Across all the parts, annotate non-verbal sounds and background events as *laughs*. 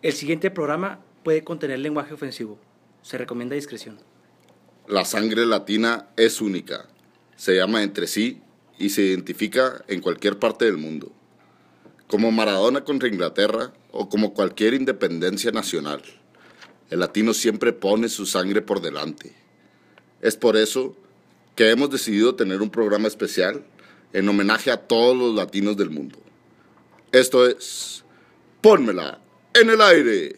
El siguiente programa puede contener lenguaje ofensivo. Se recomienda discreción. La sangre latina es única. Se llama entre sí y se identifica en cualquier parte del mundo. Como Maradona contra Inglaterra o como cualquier independencia nacional. El latino siempre pone su sangre por delante. Es por eso que hemos decidido tener un programa especial en homenaje a todos los latinos del mundo. Esto es Pónmela en el aire.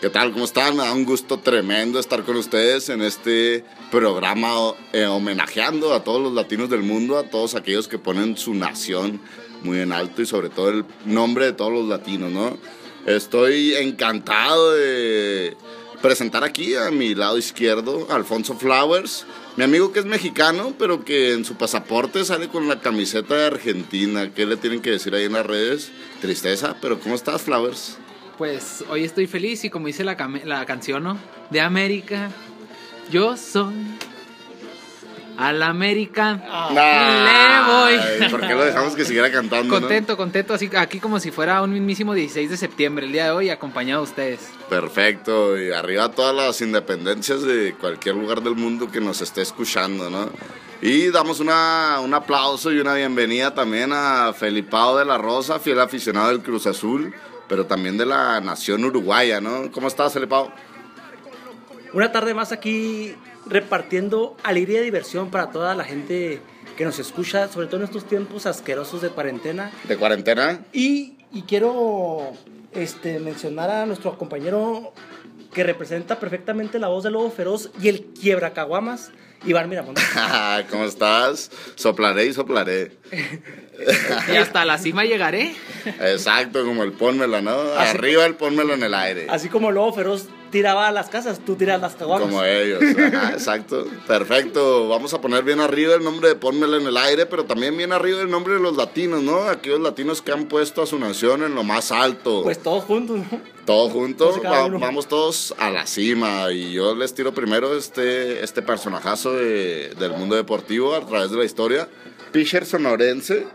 ¿Qué tal? ¿Cómo están? Me da un gusto tremendo estar con ustedes en este programa eh, homenajeando a todos los latinos del mundo, a todos aquellos que ponen su nación muy en alto y sobre todo el nombre de todos los latinos, ¿no? Estoy encantado de presentar aquí a mi lado izquierdo Alfonso Flowers, mi amigo que es mexicano, pero que en su pasaporte sale con la camiseta de Argentina. ¿Qué le tienen que decir ahí en las redes? Tristeza, pero ¿cómo estás, Flowers? Pues hoy estoy feliz y como dice la, la canción, ¿no? De América, yo soy. A la América le voy. ¿Por qué lo dejamos que siguiera cantando? Contento, contento, así aquí como si fuera un mismísimo 16 de septiembre, el día de hoy, acompañado de ustedes. Perfecto, y arriba todas las independencias de cualquier lugar del mundo que nos esté escuchando, ¿no? Y damos una, un aplauso y una bienvenida también a Felipao de la Rosa, fiel aficionado del Cruz Azul pero también de la nación uruguaya, ¿no? ¿Cómo estás, Elepao? Una tarde más aquí repartiendo alegría y diversión para toda la gente que nos escucha, sobre todo en estos tiempos asquerosos de cuarentena. ¿De cuarentena? Y, y quiero este, mencionar a nuestro compañero que representa perfectamente la voz del lobo feroz y el quiebra caguamas, Iván Miramontes. *laughs* ¿Cómo estás? Soplaré y soplaré. *laughs* y hasta la cima llegaré. Exacto, como el pónmelo, ¿no? Arriba el pónmelo en el aire. Así como el lobo feroz tiraba las casas, tú tiras las caguamas. Como ellos, *laughs* exacto. Perfecto. Vamos a poner bien arriba el nombre de Pónmelo en el aire, pero también bien arriba el nombre de los latinos, ¿no? Aquellos latinos que han puesto a su nación en lo más alto. Pues todos juntos, ¿no? Todos juntos, vamos todos a la cima. Y yo les tiro primero este, este personajazo del mundo deportivo a través de la historia. Pitcher sonorense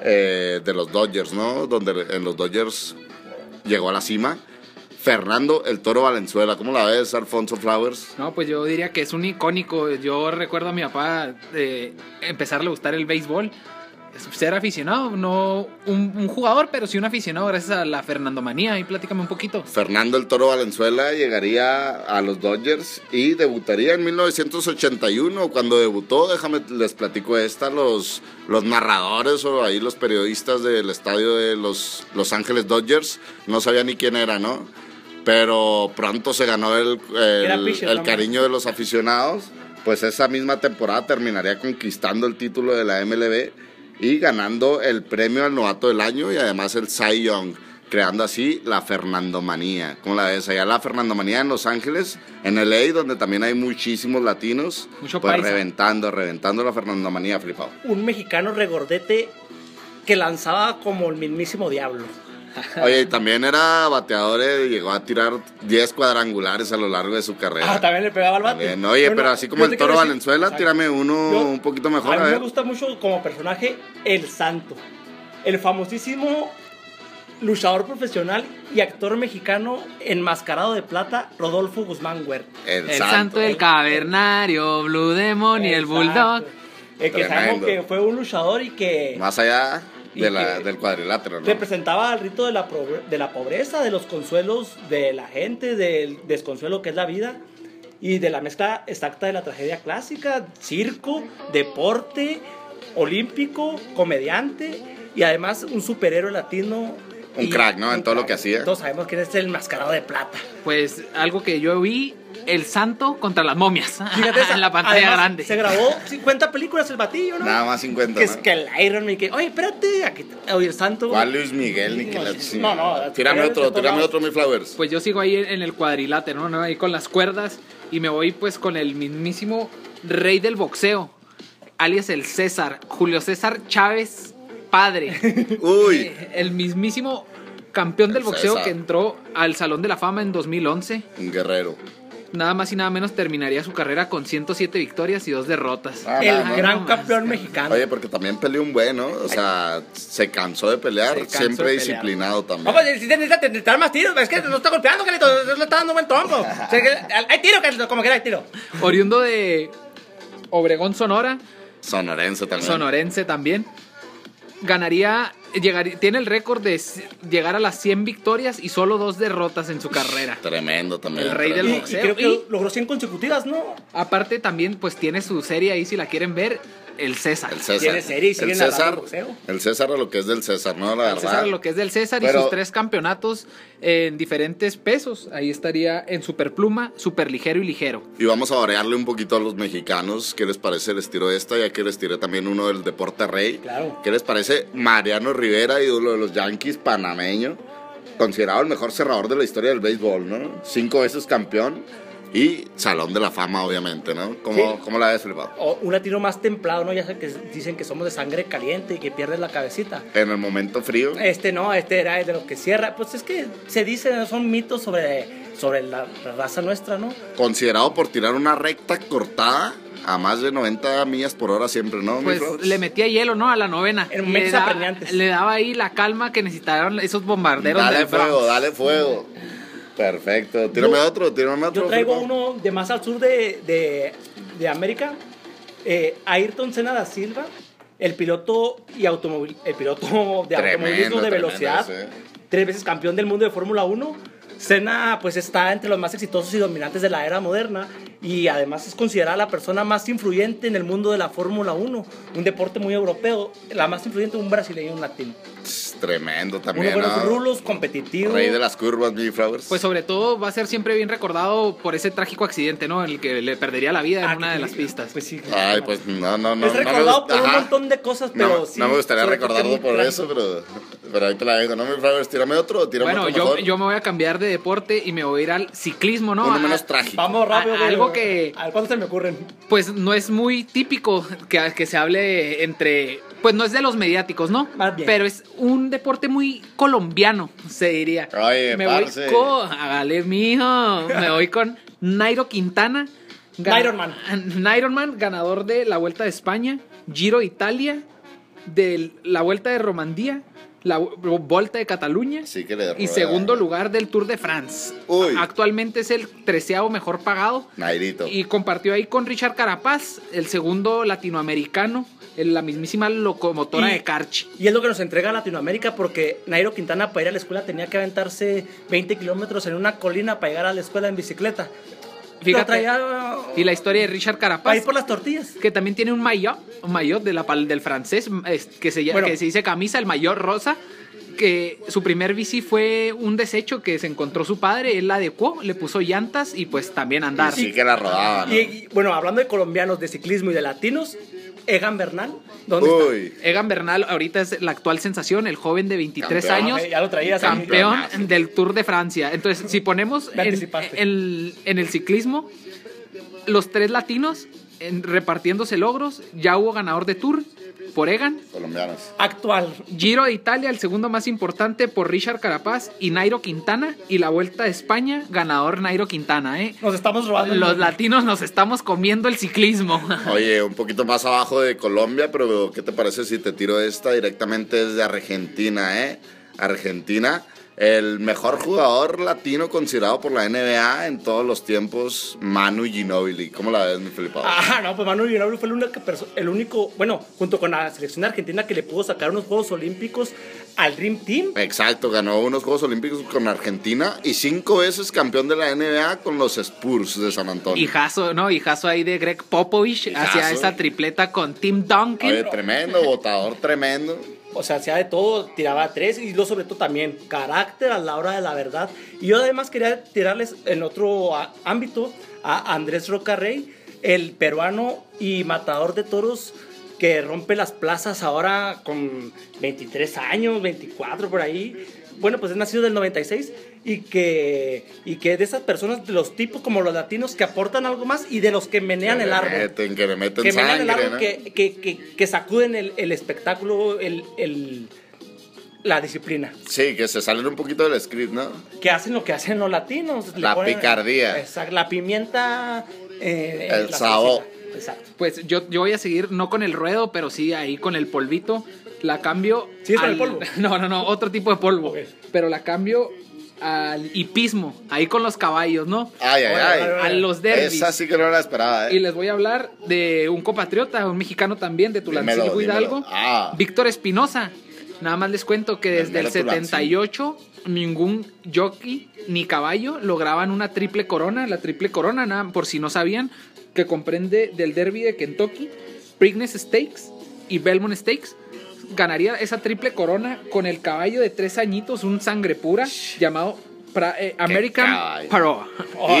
eh, de los Dodgers, ¿no? Donde en los Dodgers llegó a la cima Fernando el Toro Valenzuela. ¿Cómo la ves, Alfonso Flowers? No, pues yo diría que es un icónico. Yo recuerdo a mi papá de empezarle a gustar el béisbol. Ser aficionado, no un, jugador, pero sí un aficionado gracias a la Fernando Manía. Y platícame un poquito. Fernando el Toro Valenzuela llegaría a los Dodgers y debutaría en 1981. Cuando debutó, déjame les platico esta, los, los narradores o ahí los periodistas del estadio de los Los Ángeles Dodgers no sabían ni quién era, ¿no? Pero pronto se ganó el, el, cariño de los aficionados. Pues esa misma temporada terminaría conquistando el título de la MLB y ganando el premio al novato del año y además el Cy Young, creando así la Fernandomanía. ¿Cómo la ves? Allá la Fernandomanía en Los Ángeles, en LA, donde también hay muchísimos latinos. Mucho pues reventando, reventando la Fernandomanía, flipado. Un mexicano regordete que lanzaba como el mismísimo diablo. Oye, también era bateador, eh, llegó a tirar 10 cuadrangulares a lo largo de su carrera. Ah, también le pegaba al bate. oye, pero así como el Toro Valenzuela, tírame uno un poquito mejor. A mí me gusta mucho como personaje El Santo. El famosísimo luchador profesional y actor mexicano enmascarado de plata, Rodolfo Guzmán Huerta. El, santo. del cavernario, Blue Demon y el Bulldog. El que sabemos que fue un luchador y que... Más allá del cuadrilátero, ¿no? Representaba al rito de la, de la pobreza, de los consuelos de la gente, del desconsuelo que es la vida y de la mezcla exacta de la tragedia clásica, circo, deporte, olímpico, comediante y además un superhéroe latino. Un crack, ¿no? En todo lo que hacía. Todos sabemos quién es el mascarado de plata. Pues algo que yo vi el Santo contra las momias. Fíjate, *laughs* en la pantalla grande. Se grabó 50 películas el batillo, ¿no? Nada más 50. Que es que el Iron Man, que, oye, espérate, aquí, oye, el Santo. ¿Cuál Luis Miguel? Ni que la... No, no. Tírame otro, tírame otro, mi Flowers. Pues yo sigo ahí en el cuadrilátero, ¿no? Ahí con las cuerdas y me voy pues con el mismísimo rey del boxeo, alias el César, Julio César Chávez, padre. *laughs* Uy. El mismísimo campeón del El boxeo César. que entró al Salón de la Fama en 2011. Un guerrero. Nada más y nada menos terminaría su carrera con 107 victorias y dos derrotas. Ah, el no, no, gran no, campeón más, mexicano. Oye, porque también peleó un buen, ¿no? O sea, se cansó de pelear, cansó siempre de pelear. disciplinado también. Vamos, si necesita necesitar más tiros, es que lo está golpeando, Carlito, le está dando buen trompo. *laughs* O sea, que hay tiro, Carlito, como quiera hay tiro. Oriundo de Obregón, Sonora, Sonorense también. sonorense también. Ganaría, llegaría, tiene el récord de llegar a las 100 victorias y solo dos derrotas en su carrera. Tremendo también. El rey del Y, tremendo. y boxeo. creo que Y- logró 100 consecutivas, ¿no? Aparte también pues tiene su serie ahí si la quieren ver, el César. El César. Tiene serie y sigue el César, boxeo. el César a lo que es del César, ¿no? La El verdad. César lo que es del César y sus tres campeonatos en diferentes pesos. Ahí estaría en superpluma, superligero y ligero. Y vamos a variarle un poquito a los mexicanos. ¿Qué les parece el estilo de esta? Ya que les tiré también uno del Deporte Rey. Claro. ¿Qué les parece Mariano Rivera, ídolo de los Yankees, panameño? Considerado el mejor cerrador de la historia del béisbol, ¿no? Cinco veces campeón y Salón de la Fama, obviamente, ¿no? ¿Cómo, Sí. ¿cómo la ves, Flipado? O un latino más templado, ¿no? Ya sé que dicen que somos de sangre caliente y que pierdes la cabecita. En el momento frío. Este no, este era de lo que cierra. Pues es que se dice, son mitos sobre, sobre la, raza nuestra, ¿no? Considerado por tirar una recta cortada a más de 90 millas por hora siempre, ¿no? Pues le metía hielo, ¿no? A la novena. En le, momentos da- apremiantes. le daba ahí la calma que necesitaron esos bombarderos Dale del Bronx. fuego, dale fuego. Perfecto. Tírame Yo- otro, tírame otro. Yo traigo uno de más al sur de, de, de América. Eh, Ayrton Senna da Silva, el piloto y automobil, el piloto de Tremendo, automovilismo de tremendo velocidad, tres veces campeón del mundo de Fórmula 1. Senna pues está entre los más exitosos y dominantes de la era moderna y además es considerada la persona más influyente en el mundo de la Fórmula 1, un deporte muy europeo, la más influyente un brasileño y un latino. Tremendo también, buenos ¿no? rulos, competitivo. Rey de las curvas, mi Flowers. Pues sobre todo va a ser siempre bien recordado por ese trágico accidente, ¿no? En el que le perdería la vida en una de las pistas. Pues sí. Ay, pues no, no, no. es no me recordado gust- por un montón de cosas, No, pero sí. no me gustaría recordarlo por eso, pero, pero ahí te la dejo, ¿no, mi Flowers? Tírame otro, tírame Bueno, otro yo, mejor. yo me voy a cambiar de deporte y me voy a ir al ciclismo, ¿no? Uno A- menos trágico. Vamos rápido. A- güey. algo que- A ver, ¿cuándo se me ocurren? Pues no es muy típico que, que se hable entre. Pues no es de los mediáticos, ¿no? Más bien. Pero es un deporte muy colombiano, se diría. Oye, me parce. voy con. Hágale, mijo. Me voy con Nairo Quintana. Naironman. Naironman, ganador de la Vuelta de España, Giro de Italia, de la Vuelta de Romandía, la Volta de Cataluña. Sí que le Y segundo lugar del Tour de France. Uy. Actualmente es el treceavo mejor pagado. Nairito. Y compartió ahí con Richard Carapaz, el segundo latinoamericano, en la mismísima locomotora Y- de Carchi. Y es lo que nos entrega Latinoamérica porque Nairo Quintana para ir a la escuela tenía que aventarse 20 kilómetros en una colina para llegar a la escuela en bicicleta. Fíjate. Lo traía Y la historia de Richard Carapaz, ir por las tortillas. que también tiene un maillot, un maillot de la, pal- del francés, que se, llama- Bueno. que se dice camisa, el maillot rosa, que su primer bici fue un desecho que se encontró su padre, él la adecuó, le puso llantas y pues también andar. Y sí que la rodaba, ¿no? Y, y, bueno, hablando de colombianos, de ciclismo y de latinos, Egan Bernal, ¿dónde Uy. Egan Bernal ahorita es la actual sensación, el joven de 23 Campeón. años. está? Ya lo traías. campeón Campeonazo. del Tour de Francia. Entonces, si ponemos en, en- en el ciclismo, los tres latinos en- repartiéndose logros, ya hubo ganador de Tour por Egan, Colombianos. Actual. Giro de Italia, el segundo más importante por Richard Carapaz y Nairo Quintana, y la Vuelta de España, ganador Nairo Quintana. ¿eh? Nos estamos robando. Los latinos nos estamos comiendo el ciclismo. *laughs* Oye, un poquito más abajo de Colombia, pero ¿qué te parece si te tiro esta directamente desde Argentina, eh? Argentina, el mejor jugador latino considerado por la NBA en todos los tiempos, Manu Ginóbili. ¿Cómo la ves, mi Felipao? Ah, no, pues Manu Ginóbili fue el único, el único, bueno, junto con la selección argentina que le pudo sacar unos Juegos Olímpicos al Dream Team. Exacto, ganó unos Juegos Olímpicos con Argentina y cinco veces campeón de la NBA con los Spurs de San Antonio. Hijazo, ¿no? Hijazo ahí de Greg Popovich Hijazo. hacia esa tripleta con Tim Duncan. Oye, tremendo, votador tremendo. O sea, hacía de todo, tiraba tres y lo sobre todo también carácter a la hora de la verdad. Y yo además quería tirarles en otro ámbito a Andrés Rocarrey, el peruano y matador de toros que rompe las plazas ahora con 23 años, 24 por ahí. Bueno, pues es nacido del 96 y que, y que de esas personas, de los tipos como los latinos que aportan algo más y de los que menean Que el árbol Meten, que le meten que menean sangre, el árbol, ¿no? que, que, que, que sacuden el, el espectáculo, el, el, la disciplina. Sí, que se salen un poquito del script, ¿no? Que hacen lo que hacen los latinos. La picardía. Exacto, la pimienta. eh, El la sabor. Exacto. Pues yo, yo voy a seguir, no con el ruedo, pero sí ahí con el polvito. La cambio. ¿Sí es con al- el polvo? *laughs* No, no, no, otro tipo de polvo. Pero la cambio al hipismo, ahí con los caballos, ¿no? Ay, ay, ay. A los derbis. Esa sí que no la esperaba, Y ¿eh? les voy a hablar de un compatriota, un mexicano también, de Tulancingo Dímelo, Hidalgo. Ah. Víctor Espinosa. Nada más les cuento que desde el Dímelo, Tulancingo. 78 ningún jockey ni caballo lograban una triple corona. La triple corona, nada, por si no sabían, que comprende del Derby de Kentucky, Preakness Stakes y Belmont Stakes. Ganaría esa triple corona con el caballo de tres añitos, un sangre pura, llamado pra- eh, American. Paroa.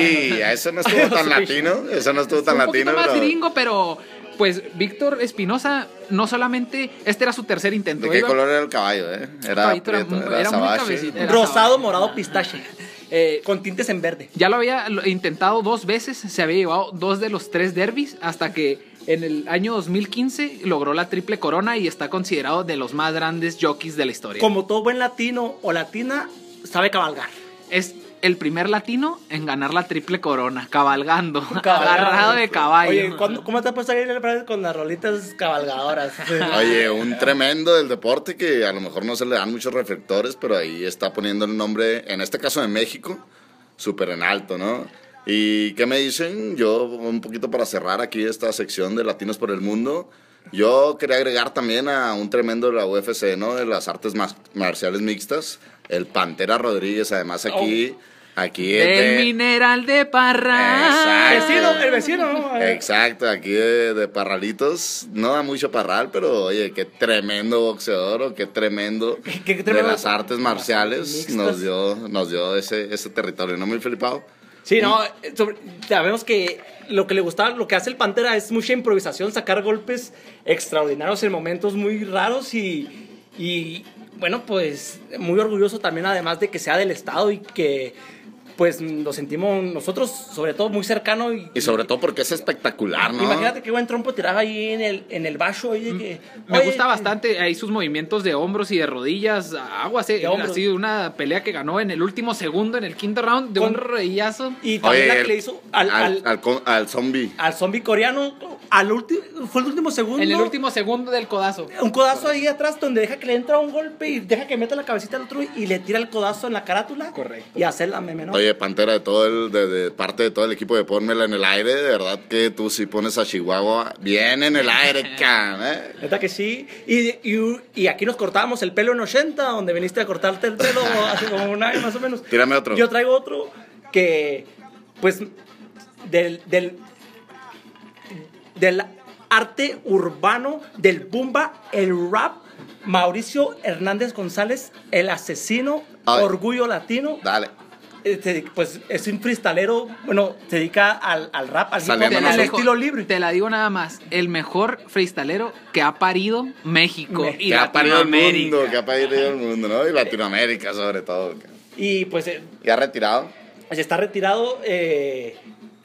Y eso no estuvo *laughs* tan latino. Eso no estuvo tan un latino. más pero- gringo, pero pues Víctor Espinosa no solamente este era su tercer intento. ¿De qué iba- color era el caballo, eh? Era, caballito era prieto, era era cabecita. Rosado, morado, pistache. Eh, Con tintes en verde. ya lo había intentado dos veces, se había llevado dos de los tres derbis hasta que en el año 2015 logró la triple corona y está considerado de los más grandes jockeys de la historia. Como todo buen latino o latina, sabe cabalgar. Es el primer latino en ganar la triple corona, cabalgando, *laughs* Cabalgando. agarrado de caballo. Oye, ¿cuándo- ¿cómo te has puesto a ir el con las rolitas cabalgadoras? *laughs* Oye, un tremendo del deporte que a lo mejor no se le dan muchos reflectores, pero ahí está poniendo el nombre, en este caso de México, súper en alto, ¿no? ¿Y qué me dicen? Yo, un poquito para cerrar aquí esta sección de Latinos por el Mundo, yo quería agregar también a un tremendo de la UFC, ¿no? De las artes marciales mixtas, el Pantera Rodríguez, además aquí... Aquí es el de- mineral de Parra. Exacto. vecino, el vecino. ¿no? Exacto, aquí de, de parralitos. No da mucho parral, pero oye, qué tremendo boxeador qué tremendo, *laughs* Qué- qué de tremendo- las artes marciales nos dio, nos dio ese, ese territorio, ¿no, mi Felipao? Sí, no, eh, sobre- sabemos que lo que le gustaba, lo que hace el Pantera es mucha improvisación, sacar golpes extraordinarios en momentos muy raros y, y bueno, pues muy orgulloso también además de que sea del Estado y que pues lo sentimos nosotros sobre todo muy cercano y, Y sobre todo porque es espectacular, ¿no? Imagínate qué buen trompo tiraba ahí en el, en el bacho. ahí de que, Me oye, gusta bastante ahí sus movimientos de hombros y de rodillas. Aguas, eh. Ha sido una pelea que ganó en el último segundo, en el quinto round, de Con- un rodillazo. Y también Oye, la que el- le hizo al, al, al, al con- al zombie. al zombie coreano, al último, fue el último segundo. En el último segundo del codazo. Un codazo ahí atrás donde deja que le entra un golpe y deja que meta la cabecita al otro y le tira el codazo en la carátula. Correcto. Y hacer la meme, ¿no? Oye, Pantera, de todo el, de, de parte de todo el equipo de Pónmela en el aire, de verdad que tú si pones a Chihuahua bien en el aire, *laughs* can, ¿eh? Neta que sí. Y, y, y aquí nos cortábamos el pelo en 80, donde viniste a cortarte el pelo hace como un año más o menos. Tírame otro. Yo traigo otro que, pues, del, del, del arte urbano, del bumba, el rap, Mauricio Hernández González, el asesino, Ay. orgullo latino. Dale. Este, pues es un freestalero, bueno, se dedica al, al rap, al hip hop, al estilo libre. te la digo nada más. El mejor freestalero que ha parido México Me- y que ha parido el Latinoamérica. mundo, que ha parido el mundo, ¿no? Y Latinoamérica sobre todo. Y pues eh, ¿Ya retirado? se está retirado eh,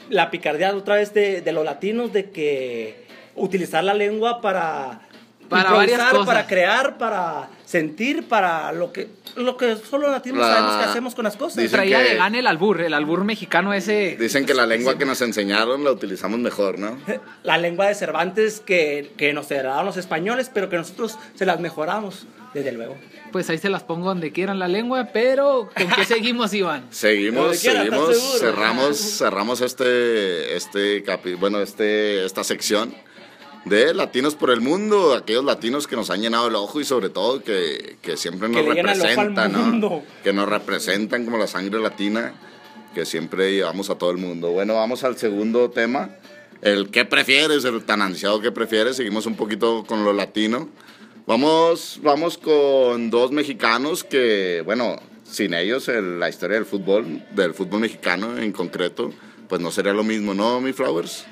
la picardía otra vez de, de los latinos de que utilizar la lengua para Para varias cosas. para crear, para sentir, para lo que lo que solo los latinos La- sabemos que hacemos con las cosas. Dicen Traía que- de gane el albur, el albur mexicano ese. Dicen que la lengua que nos enseñaron la utilizamos mejor, ¿no? La lengua de Cervantes que, que nos heredaron los españoles, pero que nosotros se las mejoramos, desde luego. Pues ahí se las pongo donde quieran la lengua, pero ¿con qué *laughs* seguimos, Iván? Seguimos, seguimos, cerramos, cerramos este, este capi- bueno, este, esta sección de Latinos por el Mundo, aquellos latinos que nos han llenado el ojo y sobre todo que, que siempre Que nos representan, ¿no? Que nos representan como la sangre latina que siempre llevamos a todo el mundo. Bueno, vamos al segundo tema. El qué prefieres, el tan ansiado que prefieres. Seguimos un poquito con lo latino. Vamos, vamos con dos mexicanos que, bueno, sin ellos el- la historia del fútbol, del fútbol mexicano en concreto, pues no sería lo mismo, ¿no, mi Flowers?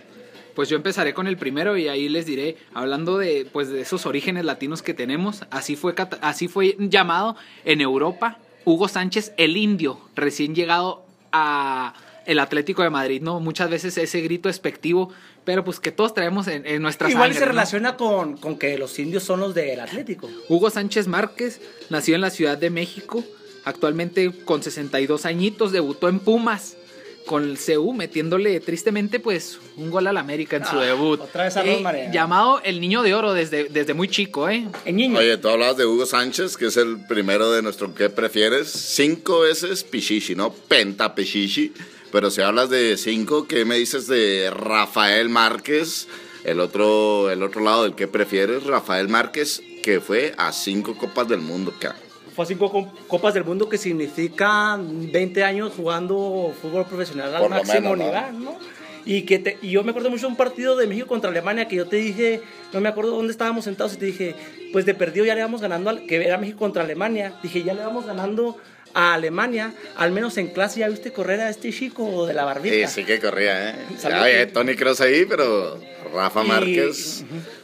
Pues yo empezaré con el primero y ahí les diré, hablando de, pues, de esos orígenes latinos que tenemos, así fue, así fue llamado en Europa Hugo Sánchez el Indio, recién llegado a el Atlético de Madrid, ¿no? Muchas veces ese grito despectivo pero pues que todos traemos en, en nuestra Igual sangre, se ¿no? relaciona con, con que los indios son los del Atlético. Hugo Sánchez Márquez nació en la Ciudad de México, actualmente con 62 añitos, debutó en Pumas con el CU, metiéndole tristemente pues un gol al América en su Ah, debut. otra vez Arnold Eh, Marea. llamado el Niño de Oro desde, desde muy chico, ¿eh? En niño. Oye, tú hablabas de Hugo Sánchez, que es el primero de nuestro ¿qué prefieres? Cinco veces Pichichi, ¿no? Penta Pichichi. Pero si hablas de cinco, ¿qué me dices de Rafael Márquez? El otro, el otro lado del ¿qué prefieres? Rafael Márquez, que fue a cinco Copas del Mundo, cabrón. Fue a cinco co- Copas del Mundo que significa 20 años jugando fútbol profesional al Por máximo menos, ¿no? nivel, ¿no? Y, que te- y yo me acuerdo mucho de un partido de México contra Alemania que yo te dije, no me acuerdo dónde estábamos sentados y te dije, pues de perdido ya le vamos ganando, al, que era México contra Alemania. Dije, ya le vamos ganando a Alemania, al menos en clase ya viste correr a este chico de la barbita. Sí, sí que corría, ¿eh? Oye, que- Tony Kroos ahí, pero Rafa Y- Márquez.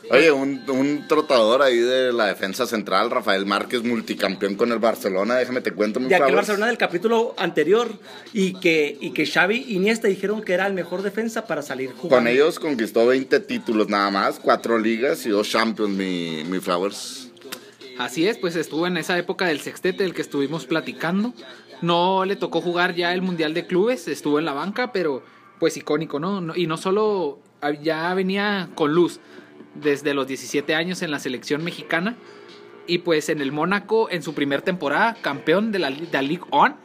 Oye, un, un trotador ahí de la defensa central, Rafael Márquez, multicampeón con el Barcelona. Déjame te cuento, mi de aquel. Barcelona del capítulo anterior y que, y que Xavi y Iniesta dijeron que era el mejor defensa para salir jugando. Con ellos conquistó 20 títulos nada más, cuatro ligas y dos champions, mi, mi Flowers. Así es, pues estuvo en esa época del sextete del que estuvimos platicando. No le tocó jugar ya el Mundial de Clubes, estuvo en la banca, pero pues icónico, ¿no? No- Y no solo ah, ya venía con luz desde los 17 años en la selección mexicana y pues en el Mónaco en su primer temporada, campeón de la, de la Ligue 1.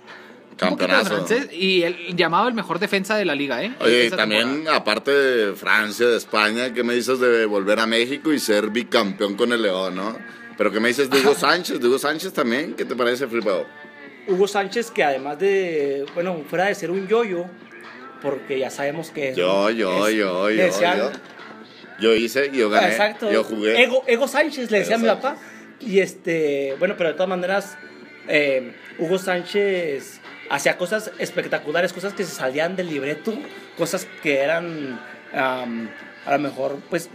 Campeonazo. y el llamado el mejor defensa de la liga, ¿eh? Oye, y también, temporada. aparte de Francia, de España, ¿qué me dices de volver a México y ser bicampeón con el León, no? Pero ¿qué me dices de Hugo *laughs* Sánchez? De Hugo Sánchez también, ¿qué te parece, flipado? Hugo Sánchez, que además de, bueno, fuera de ser un yoyo, porque ya sabemos que es. Yo, yo, es- yo, yo, decían- yo. Yo hice, yo gané, Exacto. yo jugué. Ego, Ego Sánchez, le decía a mi papá. Y este, bueno, pero de todas maneras, eh, Hugo Sánchez hacía cosas espectaculares, cosas que se salían del libreto, cosas que eran, a lo mejor, pues,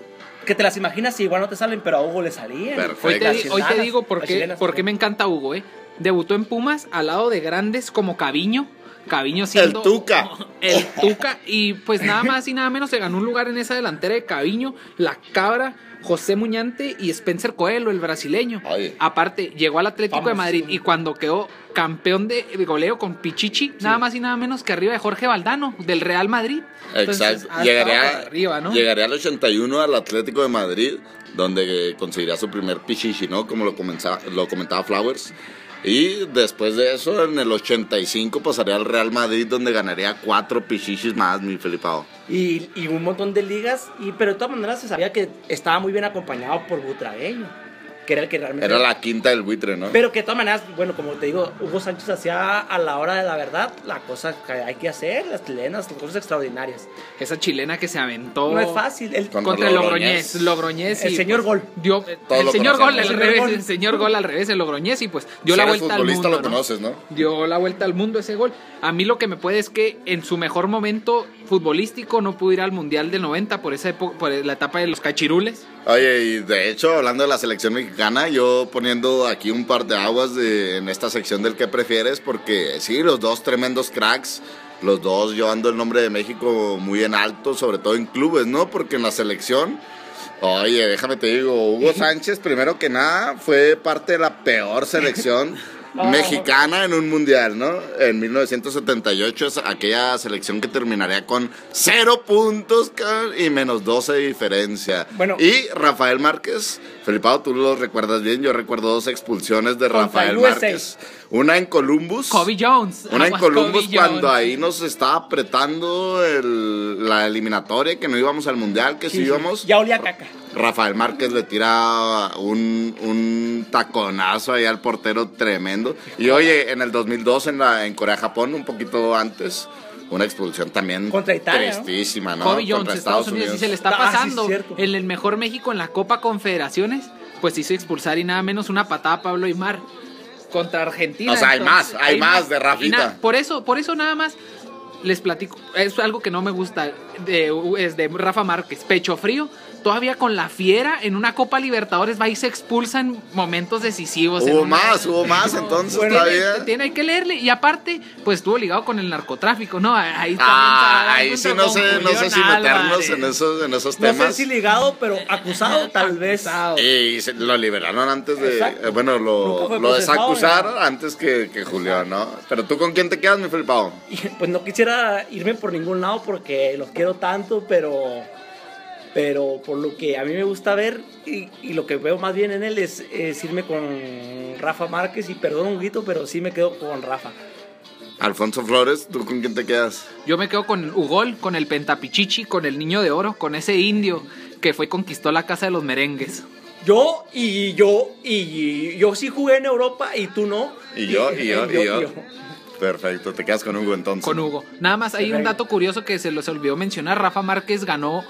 que te las imaginas y igual no te salen, pero a Hugo le salían. Perfecto. Hoy te, hoy te digo por qué, por me encanta Hugo, ¿eh? Debutó en Pumas al lado de grandes como Caviño. Caviño siendo... El Tuca. El Tuca. Y pues nada más y nada menos se ganó un lugar en esa delantera de Caviño, La Cabra, José Muñante y Spencer Coelho, el brasileño. Oye. Aparte, llegó al Atlético de. Madrid y cuando quedó campeón de goleo con Pichichi, nada más y nada menos que arriba de Jorge Valdano, del Real Madrid. Exacto. estado Llegaría, arriba, ¿no? llegaría al 81 al Atlético de Madrid, donde conseguiría su primer pichichi, ¿no? Como lo, comenzaba, lo comentaba Flowers. Y después de eso, en el 85 pasaría al Real Madrid, donde ganaría cuatro pichichis más, mi Felipao. y, y un montón de ligas, y, pero de todas maneras se sabía que estaba muy bien acompañado por Butragueño, que era el que realmente... Era la quinta del buitre, ¿no? Pero que de todas maneras, bueno, como te digo, Hugo Sánchez hacía a la hora de la verdad la cosa que hay que hacer, las chilenas, las cosas extraordinarias. Esa chilena que se aventó. No es fácil. El, Con- contra el Logroñez. Logroñez. Y, El señor pues, gol. Dio, el lo señor gol al revés, gol. el señor gol al revés, el Logroñez y pues dio si la vuelta al futbolista mundo. lo ¿no? conoces, ¿no? Dio la vuelta al mundo ese gol. A mí lo que me puede es que en su mejor momento futbolístico no pudo ir al Mundial del 90 por esa época, por la etapa de los cachirules. Oye, y de hecho, hablando de la selección mexicana, yo poniendo aquí un par de aguas de, en esta sección del que prefieres, porque sí, los dos tremendos cracks, los dos llevando el nombre de México muy en alto, sobre todo en clubes, ¿no? Porque en la selección, oye, déjame te digo, Hugo Sánchez, primero que nada, fue parte de la peor selección *laughs* mexicana en un mundial, ¿no? En 1978 es aquella selección que terminaría con cero puntos y menos 12 de diferencia. Bueno. y Rafael Márquez, Felipao, tú lo recuerdas bien, yo recuerdo dos expulsiones de Rafael. Márquez. Una en Columbus. Kobe Jones. Una en Columbus Kobe cuando Jones. ahí nos estaba apretando el- la eliminatoria, que no íbamos al mundial, que sí, íbamos. Ya olía caca. Rafael Márquez le tira un, un taconazo ahí al portero tremendo. Y oye, en el 2002 en, la, en Corea-Japón, un poquito antes, una expulsión también Contra Italia, ¿no? tristísima, ¿no? Kobe Jones, Contra Estados, Unidos, y se le está Ah, sí, pasando en el mejor México en la Copa Confederaciones, pues hizo expulsar y nada menos una patada a Pablo Aymar contra Argentina. O sea, hay más, hay más de Rafita. na- por eso, por eso nada más les platico, es algo que no me gusta, de, es de Rafa Márquez, pecho frío, todavía con la fiera en una Copa Libertadores va y se expulsa en momentos decisivos. Hubo una- más, hubo más, entonces Bueno, todavía. tiene, tiene- hay que leerle. Y aparte, pues estuvo ligado con el narcotráfico, ¿no? Ahí también Ah, ahí sí no sé, no sé si meternos en esos, en esos No sé temas. si ligado, pero acusado *laughs* tal vez. Y se- lo liberaron antes de. Exacto. eh, bueno, lo, desacusaron ¿no? antes que, que Julián, ¿no? Pero tú con quién te quedas, mi Felipao? Y, *laughs* pues no quisiera irme por ningún lado porque los quiero tanto, pero pero por lo que a mí me gusta ver y, y lo que veo más bien en él es, es irme con Rafa Márquez y perdón un grito, pero sí me quedo con Rafa. Alfonso Flores, ¿tú con quién te quedas? Yo me quedo con Ugol, con el Pentapichichi, con el Niño de Oro, con ese indio que fue y conquistó la casa de los merengues. Yo y yo y yo sí jugué en Europa y tú no. Y yo, y yo, y yo. Perfecto, te quedas con Hugo entonces. Con Hugo. Nada más hay un dato curioso que se los olvidó mencionar. Rafa Márquez ganó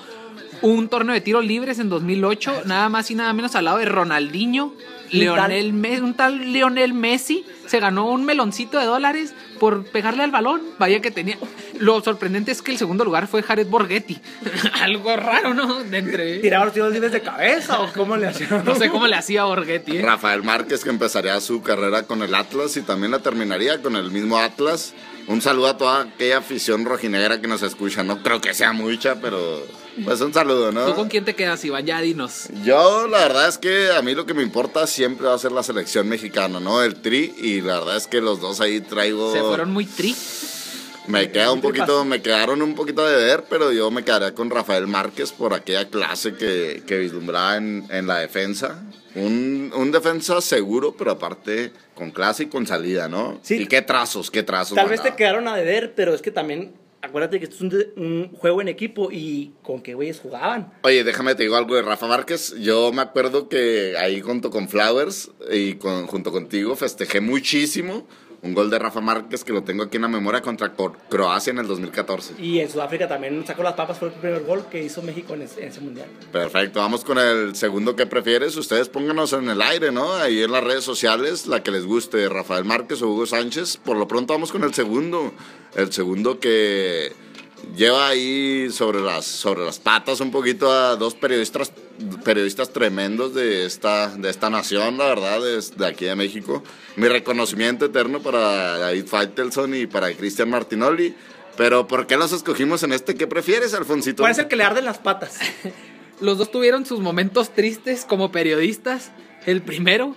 un torneo de tiros libres en 2008, nada más y nada menos al lado de Ronaldinho, Leonel un tal Leonel Messi se ganó un meloncito de dólares por pegarle al balón. Vaya que tenía. Lo sorprendente es que el segundo lugar fue Jared Borghetti. *laughs* Algo raro, ¿no? De entre. ¿Tiraba los tiros libres de cabeza o cómo le hacían? No sé cómo le hacía Borghetti. ¿eh? Rafael Márquez que empezaría su carrera con el Atlas y también la terminaría con el mismo Atlas. Un saludo a toda aquella afición rojinegra que nos escucha. No creo que sea mucha, pero pues un saludo, ¿Tú con ¿no? quién te quedas, Iván? Ya dinos. Yo la verdad es que a mí lo que me importa siempre va a ser la selección mexicana, ¿no? El tri y la verdad es que los dos ahí traigo... Se fueron muy tri. Me queda un poquito, me quedaron un poquito de ver, pero yo me quedaría con Rafael Márquez por aquella clase que, que vislumbraba en, en la defensa. Un, un defensa seguro, pero aparte con clase y con salida, ¿no? Sí. Y qué trazos, qué trazos. Tal vez te quedaron a deber, pero es que también acuérdate que esto es un, juego en equipo y con qué güeyes jugaban. Oye, déjame te digo algo de Rafa Márquez. Yo me acuerdo que ahí junto con Flowers y con, junto contigo festejé muchísimo un gol de Rafa Márquez que lo tengo aquí en la memoria contra Cro- Croacia en el 2014. Y en Sudáfrica también sacó las papas, fue el primer gol que hizo México en ese, en ese mundial. Perfecto, vamos con el segundo que prefieres. Ustedes pónganos en el aire, ¿no? Ahí en las redes sociales, la que les guste, Rafael Márquez o Hugo Sánchez. Por lo pronto vamos con el segundo. El segundo que lleva ahí sobre las, sobre las patas un poquito a dos periodistas, periodistas tremendos de esta, de esta nación, la verdad, de, de aquí de México. Mi reconocimiento eterno para David Faitelson y para Cristian Martinoli. Pero ¿por qué los escogimos en este? ¿Qué prefieres, Alfonsito? Parece el que le arden las patas. *laughs* Los dos tuvieron sus momentos tristes como periodistas. El primero,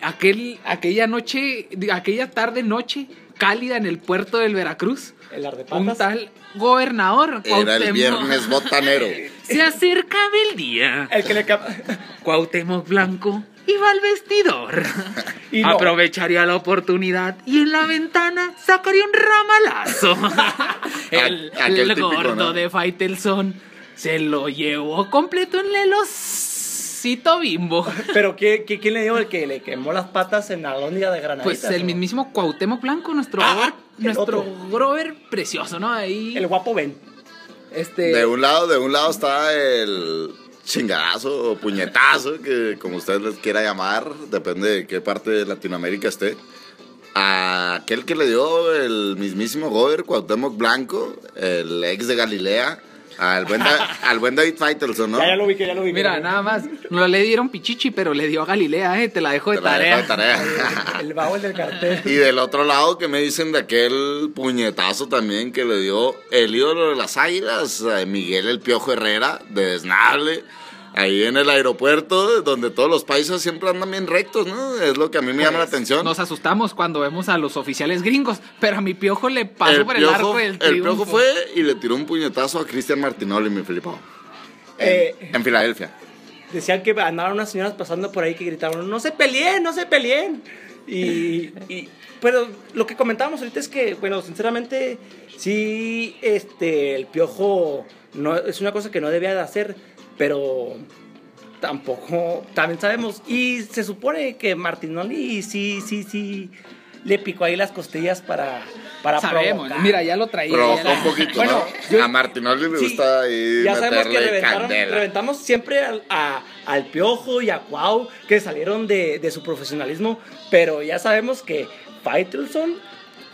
aquel, aquella noche, aquella tarde noche cálida en el puerto del Veracruz. El Un ardepatas. tal gobernador. Era el viernes botanero. *laughs* Se acercaba el día. El que le cap- Cuauhtémoc Blanco iba al vestidor. Y no. Aprovecharía la oportunidad y en la ventana sacaría un ramalazo. *laughs* el el típico, gordo ¿no? de Faitelson se lo llevó completo en el osito bimbo. Pero ¿qué, qué- quién le dio el que le quemó las patas en la alóndiga de Granaditas? Pues el no? mismísimo Cuauhtémoc Blanco, nuestro, Ah, Grover- nuestro. Grover precioso, ¿no? Ahí, El guapo Ben. este... De un lado, de un lado está el chingadazo o puñetazo, que como usted les quiera llamar, depende de qué parte de Latinoamérica esté. A aquel que le dio el mismísimo Gober, Cuauhtémoc Blanco, el ex de Galilea, al buen, Da- *laughs* al buen David Faitelson, ¿no? Ya, ya lo vi, que ya lo vi. Mira, nada más. No le dieron pichichi, pero le dio a Galilea, ¿eh? Te la dejo de Te la tarea. dejo de tarea. El, el baúl del cartel. Y del otro lado, que me dicen de aquel puñetazo también que le dio el ídolo de las águilas, eh, Miguel El Piojo Herrera, de Desnable, ahí en el aeropuerto, donde todos los países siempre andan bien rectos, ¿no? Es lo que a mí me llama la atención. Nos asustamos cuando vemos a los oficiales gringos, pero a mi piojo le pasó por el arco del el triunfo. Piojo fue y le tiró un puñetazo a Cristian Martinoli, mi Filipo. En, Eh, en Filadelfia. Decían que andaban unas señoras pasando por ahí que gritaban, no se peleen, no se peleen. Y, y- pero lo que comentábamos ahorita es que, bueno, sinceramente, sí, este, el piojo no, es una cosa que no debía de hacer, pero tampoco, también sabemos, y se supone que Martinoli sí, sí, sí, le picó ahí las costillas para, para Sabemos, provocar. mira, ya lo traía. Provocó ya la- un poquito, Bueno, ¿no? yo- a Martinoli le Sí, gusta ahí ya sabemos que meterle reventaron- candela. reventamos siempre al, a- al Piojo y a Cuau que salieron de, de su profesionalismo, pero ya sabemos que Faitelson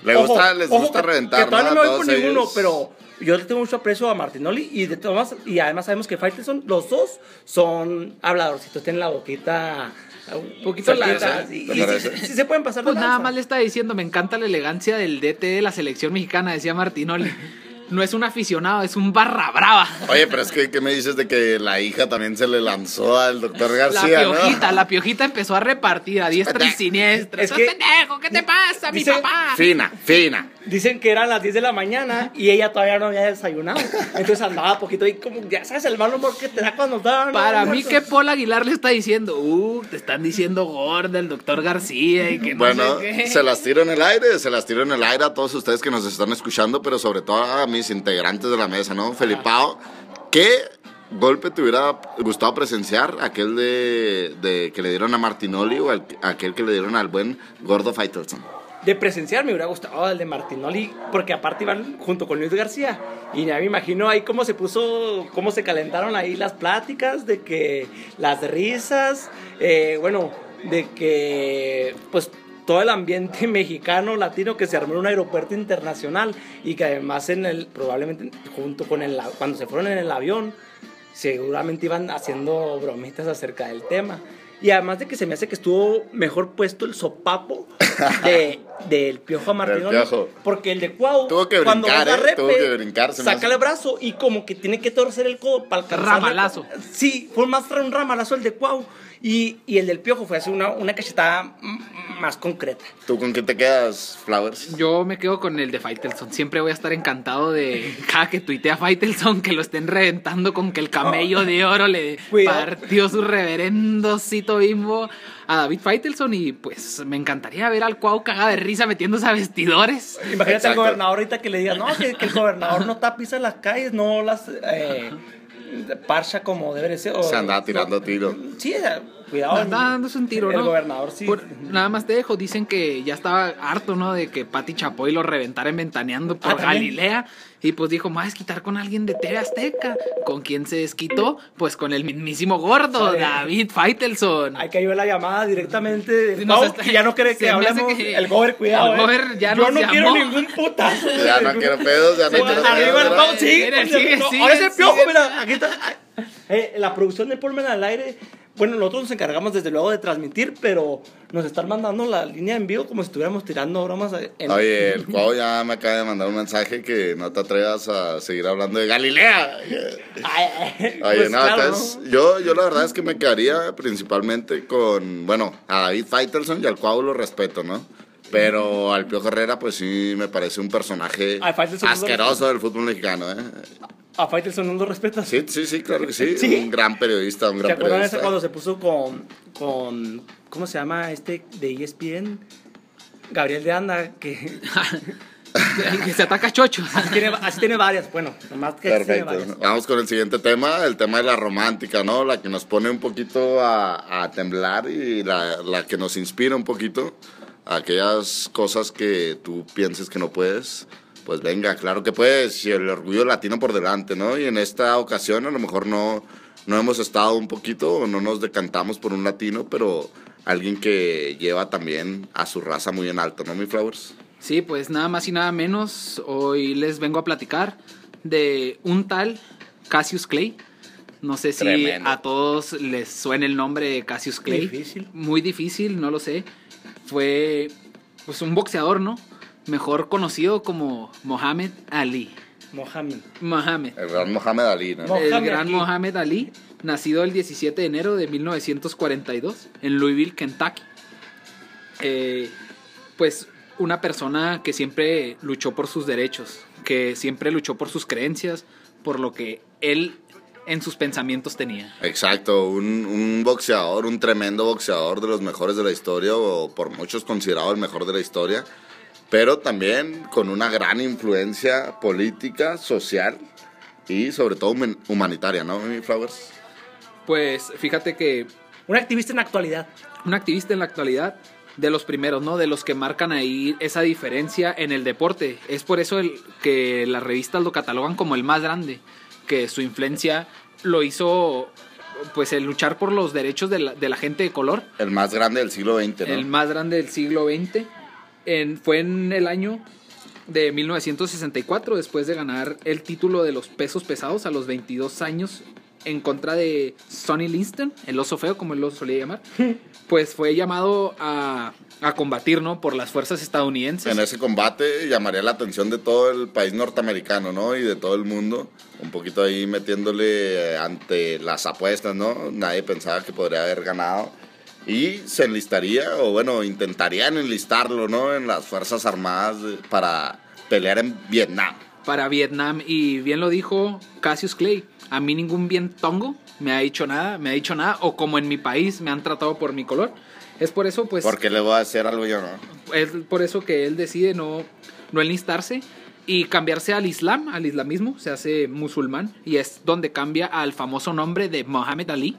Le Ojo, gusta, les ojo, gusta que- reventar, Que todavía ¿no? no A voy por todos ninguno, ellos. pero yo le tengo mucho aprecio a Martinoli y de todas y además sabemos que Faitelson, los dos son habladorcitos, tienen la boquita un poquito larga. ¿sí? y- ¿Te y parece? sí, sí se pueden pasar Pues nada más le está diciendo, me encanta la elegancia del DT de la selección mexicana, decía Martinoli. No es un aficionado, es un barra brava. Oye, pero es que, ¿qué me dices de que la hija también se le lanzó al doctor La García, piojita, no? la piojita empezó a repartir a diestra y siniestra. Es Es que- pendejo, ¿qué te pasa, mi papá? Fina, fina. Dicen que eran las 10 de la mañana y ella todavía no había desayunado. Entonces andaba poquito ahí como, ya sabes, el mal humor que te da cuando estaban. Para mí que Paul Aguilar le está diciendo, uh, te están diciendo gorda el doctor García y que no Bueno, sé qué. se las tiro en el aire, se las tiro en el aire a todos ustedes que nos están escuchando, pero sobre todo a mis integrantes de la mesa, ¿no? Felipao, ¿qué golpe te hubiera gustado presenciar? ¿Aquel de, de que le dieron a Martinoli o al- aquel que le dieron al buen Gordo Faitelson? De presenciar me hubiera gustado el de Martinoli, porque aparte iban junto con Luis García. Y ya me imagino ahí cómo se puso, cómo se calentaron ahí las pláticas, de que las risas, eh, bueno, de que pues todo el ambiente *laughs* mexicano, latino, que se armó en un aeropuerto internacional y que además en el, probablemente junto con el, cuando se fueron en el avión, seguramente iban haciendo bromitas acerca del tema. Y además de que se me hace que estuvo mejor puesto el sopapo de, *laughs* del Piojo a. Piojo. Porque el de Cuau, Tuvo que cuando brincar, ¿eh? repe, Tuvo que brincar, saca hace. el brazo y como que tiene que torcer el codo para alcanzar. Ramalazo. Sí, fue más un ramalazo el de Cuau. Y, y el del Piojo fue así una, una cachetada más concreta. ¿Tú con qué te quedas, Flowers? Yo me quedo con el de Faitelson. Siempre voy a estar encantado de cada que tuitea Faitelson que lo estén reventando con que el camello de oro le Cuidado. partió su reverendo cito bimbo a David Faitelson. Y pues me encantaría ver al Cuau cagada de risa metiéndose a vestidores. Imagínate Exacto. al gobernador ahorita que le diga, no, que, que el gobernador no tapiza las calles, no las eh, *laughs* parcha como debe de ser. o- Se andaba tirando tiro. Sí, cuidado. Está dándose un tiro, el ¿no? gobernador sí. Por- nada más te dejo. Dicen que ya estaba harto, ¿no? De que Pati Chapoy lo reventara en Ventaneando por Ah. Galilea. Y pues dijo, me voy a desquitar con alguien de TV Azteca. ¿Con quién se desquitó? Pues con el mismísimo gordo, Sale. David Faitelson. Hay que ayudar la llamada directamente de Sí, nos Pau, está- que ya no quiere se que hablemos. que- El gober, cuidado. el eh. gober ya Yo nos no quiero ningún putazo. *laughs* Ya no quiero pedos, ya no Sí, quiero Arriba el. Pau, sí. Mira, sigue, no, sigue, Ahora ese piojo, mira, aquí está. Eh, la producción del Polmen al aire. Bueno, nosotros nos encargamos desde luego de transmitir, pero nos están mandando la línea en vivo como si estuviéramos tirando bromas. En... Oye, el Cuau ya me acaba de mandar un mensaje que no te atrevas a seguir hablando de Galilea. *laughs* Oye, pues no, claro, entonces, ¿no? yo, yo la verdad es que me quedaría principalmente con, bueno, a David Faitelson y al Cuau lo respeto, ¿no? Pero al Piojo Herrera, pues sí me parece un personaje asqueroso del fútbol mexicano, ¿eh? A Faitelson no lo respetas. Sí, sí, sí, claro que sí. *laughs* Sí. Un gran periodista, un ¿Se gran periodista. esa cuando se puso con, con. ¿Cómo se llama este de ESPN? Gabriel de Anda, que *laughs* que se ataca chocho. así tiene, así tiene varias. Bueno, nomás que así tiene Perfecto. varias. Vamos con el siguiente tema, el tema de la romántica, ¿no? La que nos pone un poquito a, a temblar y la, la que nos inspira un poquito. Aquellas cosas que tú pienses que no puedes, pues venga, claro que puedes. Y el orgullo latino por delante, ¿no? Y en esta ocasión a lo mejor no, no hemos estado un poquito o no nos decantamos por un latino, pero alguien que lleva también a su raza muy en alto, ¿no, mi Flowers? Sí, pues nada más y nada menos, hoy les vengo a platicar de un tal Cassius Clay. No sé si Tremendo. a todos les suena el nombre de Cassius Clay. Difícil. Muy difícil, no lo sé. Fue pues un boxeador, ¿no? Mejor conocido como Mohamed Ali. Mohamed. Mohamed. El gran Mohamed Ali, ¿no? Mo- El Mohamed gran Ali. Mohamed Ali, nacido el 17 de enero de 1942 en Louisville, Kentucky. Eh, pues una persona que siempre luchó por sus derechos, que siempre luchó por sus creencias, por lo que él en sus pensamientos tenía. Exacto, un, un boxeador, un tremendo boxeador de los mejores de la historia, o por muchos considerado el mejor de la historia, pero también con una gran influencia política, social y sobre todo human- humanitaria, ¿no, mi Flowers? Pues fíjate que Un activista en la actualidad. un activista en la actualidad de los primeros, ¿no? De los que marcan ahí esa diferencia en el deporte. Es por eso el, que las revistas lo catalogan como el más grande, que su influencia lo hizo, pues, el luchar por los derechos de la, de la gente de color, El más grande del siglo XX, ¿no? el más grande del siglo XX. En, fue en el año de 1964, después de ganar el título de los pesos pesados a los 22 años en contra de Sonny Liston, el oso feo, como él lo solía llamar, *laughs* pues fue llamado a, a combatir, ¿no? Por las fuerzas estadounidenses. En ese combate llamaría la atención de todo el país norteamericano, ¿no? Y de todo el mundo. Un poquito ahí metiéndole ante las apuestas, ¿no? Nadie pensaba que podría haber ganado. Y se enlistaría, o bueno, intentarían enlistarlo, ¿no? En las Fuerzas Armadas para pelear en Vietnam. Para Vietnam, y bien lo dijo Cassius Clay, a mí ningún bien tongo me ha dicho nada, me ha dicho nada, o como en mi país me han tratado por mi color. Es por eso, pues... Porque le voy a hacer algo yo, ¿no? Es por eso que él decide no, no enlistarse y cambiarse al Islam, al islamismo, se hace musulmán, y es donde cambia al famoso nombre de Mohammed Ali.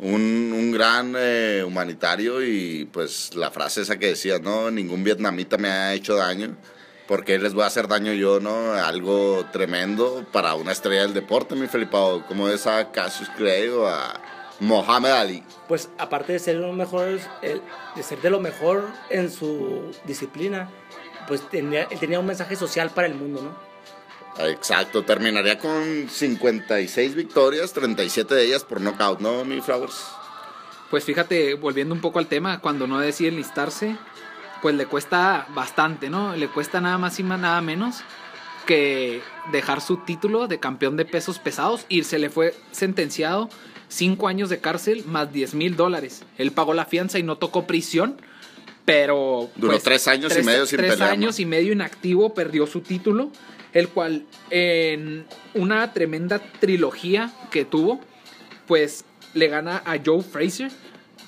Un, un gran eh, humanitario y pues la frase esa que decía, no, ningún vietnamita me ha hecho daño. porque les voy a hacer daño yo, no? Algo tremendo para una estrella del deporte, mi Felipao. Como es a Cassius Clay o a Mohamed Ali. Pues aparte de ser lo mejor, el- de ser de lo mejor en su disciplina, pues tenía, tenía un mensaje social para el mundo, ¿no? Exacto, terminaría con 56 victorias, 37 de ellas por knockout, ¿no, mi Flowers? Pues fíjate, volviendo un poco al tema, cuando no decide enlistarse, pues le cuesta bastante, ¿no? Le cuesta nada más y nada menos que dejar su título de campeón de pesos pesados y se le fue sentenciado cinco años de cárcel más 10 mil dólares. Él pagó la fianza y no tocó prisión, pero... pues, Duró tres años y medio sin Tres pelear, años ¿no? y medio inactivo, perdió su título, el cual en una tremenda trilogía que tuvo, pues le gana a Joe Fraser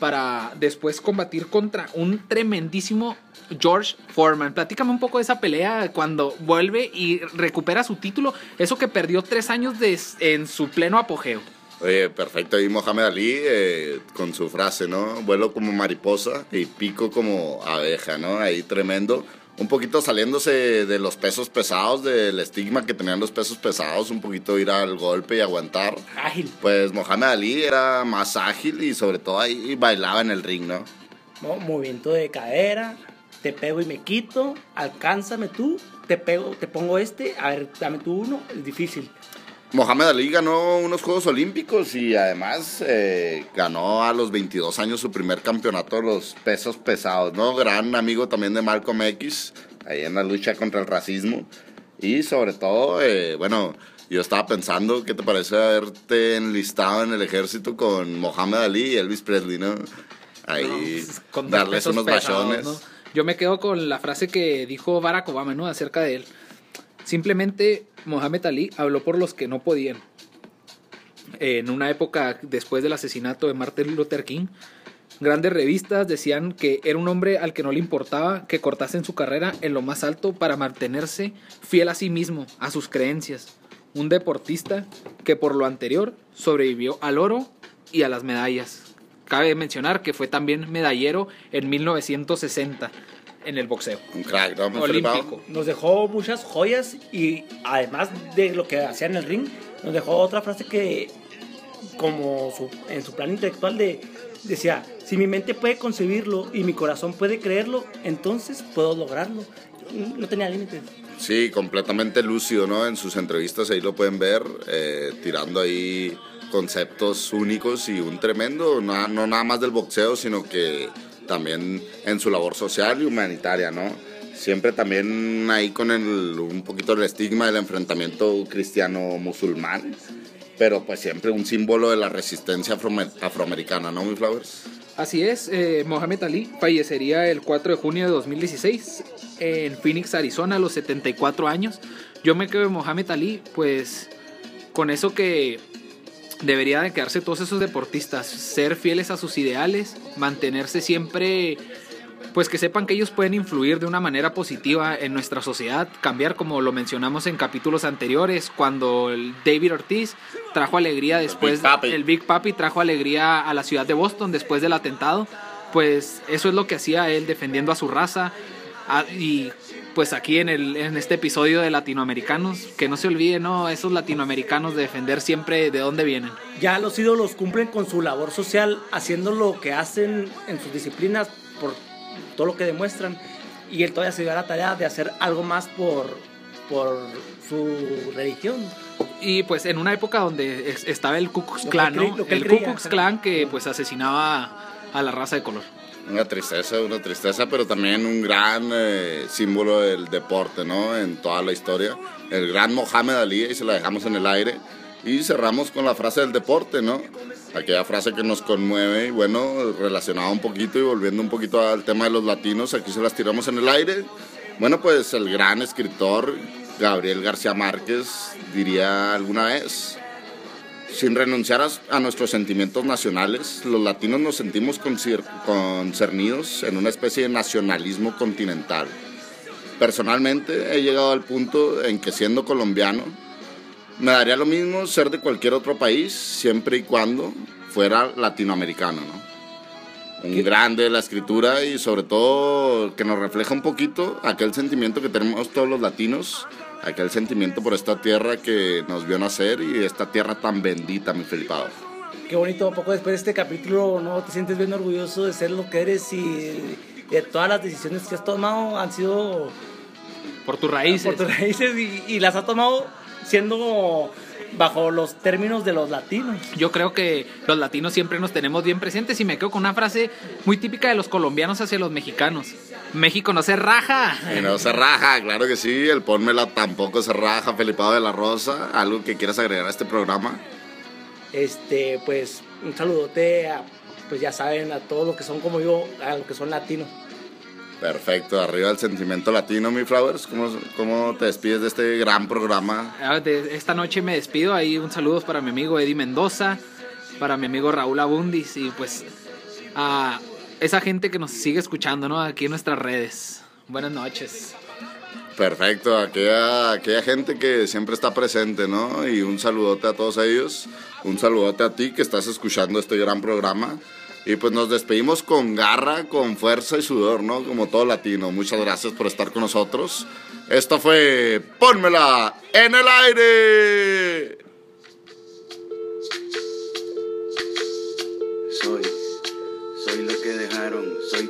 para después combatir contra un tremendísimo George Foreman. Platícame un poco de esa pelea cuando vuelve y recupera su título, eso que perdió tres años de- en su pleno apogeo. Oye, perfecto. Y Mohamed Ali eh, con su frase, ¿no? Vuelo como mariposa y pico como abeja, ¿no? Ahí tremendo. Un poquito saliéndose de los pesos pesados, del estigma que tenían los pesos pesados, un poquito ir al golpe y aguantar. Ágil. Pues Mohamed Ali era más ágil y sobre todo ahí bailaba en el ring, ¿no? ¿no? Movimiento de cadera, te pego y me quito, alcánzame tú, te pego, te pongo este, a ver, dame tú uno, es difícil. Mohamed Ali ganó unos Juegos Olímpicos y además eh, ganó a los 22 años su primer campeonato de los pesos pesados, ¿no? Gran amigo también de Malcolm X, ahí en la lucha contra el racismo. Y sobre todo, eh, bueno, yo estaba pensando, ¿qué te parece haberte enlistado en el ejército con Mohamed Ali y Elvis Presley, ¿no? Ahí, No, pues, con darles unos pesados, bachones. ¿no? Yo me quedo con la frase que dijo Barack Obama, ¿no? Acerca de él. Simplemente Mohamed Ali habló por los que no podían. En una época después del asesinato de Martin Luther King, grandes revistas decían que era un hombre al que no le importaba que cortasen su carrera en lo más alto para mantenerse fiel a sí mismo, a sus creencias. Un deportista que por lo anterior sobrevivió al oro y a las medallas. Cabe mencionar que fue también medallero en 1960 en el boxeo. Un crack, ¿no? Olímpico. Nos dejó muchas joyas y además de lo que hacía en el ring, nos dejó otra frase que, como su- en su plan intelectual, de, decía, si mi mente puede concebirlo y mi corazón puede creerlo, entonces puedo lograrlo. No tenía límites. Sí, completamente lúcido, ¿no? En sus entrevistas ahí lo pueden ver, eh, tirando ahí conceptos únicos y un tremendo, no, no nada más del boxeo, sino que también en su labor social y humanitaria, ¿no? Siempre también ahí con el, un poquito el estigma del enfrentamiento cristiano-musulmán, pero pues siempre un símbolo de la resistencia afroamer- afroamericana, ¿no, mi Flowers? Así es, eh, Mohamed Ali fallecería el 4 de junio de 2016 en Phoenix, Arizona, a los 74 años. Yo me quedo de Mohamed Ali, pues con eso que debería de quedarse todos esos deportistas, ser fieles a sus ideales, mantenerse siempre, pues que sepan que ellos pueden influir de una manera positiva en nuestra sociedad, cambiar como lo mencionamos en capítulos anteriores, cuando el David Ortiz trajo alegría después, Big Papi. el Big Papi trajo alegría a la ciudad de Boston después del atentado, pues eso es lo que hacía él defendiendo a su raza y pues aquí en, el, en este episodio de latinoamericanos, que no se olviden, ¿no? Esos latinoamericanos de defender siempre de dónde vienen. Ya los ídolos cumplen con su labor social, haciendo lo que hacen en sus disciplinas por todo lo que demuestran. y él todavía se dio a la tarea de hacer algo más por, por su religión. Y pues en una época donde es- estaba el Ku Klux Klan, ¿no? El Ku Klux. Klan que pues asesinaba a la raza de color. Una tristeza, una tristeza, pero también un gran eh, símbolo del deporte, ¿no? En toda la historia. El gran Mohamed Ali, y se la dejamos en el aire. Y cerramos con la frase del deporte, ¿no? Aquella frase que nos conmueve y bueno, relacionada un poquito y volviendo un poquito al tema de los latinos, aquí se las tiramos en el aire. Bueno, pues el gran escritor Gabriel García Márquez diría alguna vez, sin renunciar a, a nuestros sentimientos nacionales, los latinos nos sentimos concer- concernidos en una especie de nacionalismo continental. Personalmente he llegado al punto en que siendo colombiano, me daría lo mismo ser de cualquier otro país, siempre y cuando fuera latinoamericano, ¿no? Un grande de la escritura y sobre todo que nos refleja un poquito aquel sentimiento que tenemos todos los latinos, aquel sentimiento por esta tierra que nos vio nacer y esta tierra tan bendita, mi Felipado. Qué bonito, poco después de este capítulo, ¿no? Te sientes bien orgulloso de ser lo que eres y de todas las decisiones que has tomado han sido Por tus raíces. por tus raíces y, y las has tomado siendo bajo los términos de los latinos. Yo creo que los latinos siempre nos tenemos bien presentes y me quedo con una frase muy típica de los colombianos hacia los mexicanos. México no se raja. Y no se raja, claro que sí, el Pónmela tampoco se raja, Felipado de la Rosa. ¿Algo que quieras agregar a este programa? Este, pues un saludote a, pues ya saben, a todos los que son como yo, a los que son latinos. Perfecto, arriba el sentimiento latino, mi Flowers. ¿Cómo, ¿Cómo te despides de este gran programa? Ah, Esta noche me despido. Ahí un saludo para mi amigo Eddie Mendoza, para mi amigo Raúl Abundis y pues a esa gente que nos sigue escuchando, ¿no? Aquí en nuestras redes. Buenas noches. Perfecto, aquella, aquella gente que siempre está presente, ¿no? Y un saludote a todos ellos, un saludote a ti que estás escuchando este gran programa. Y pues nos despedimos con garra, con fuerza y sudor, ¿no? Como todo latino. Muchas gracias por estar con nosotros. Esto fue Pónmela en el aire. Soy, soy lo que dejaron, soy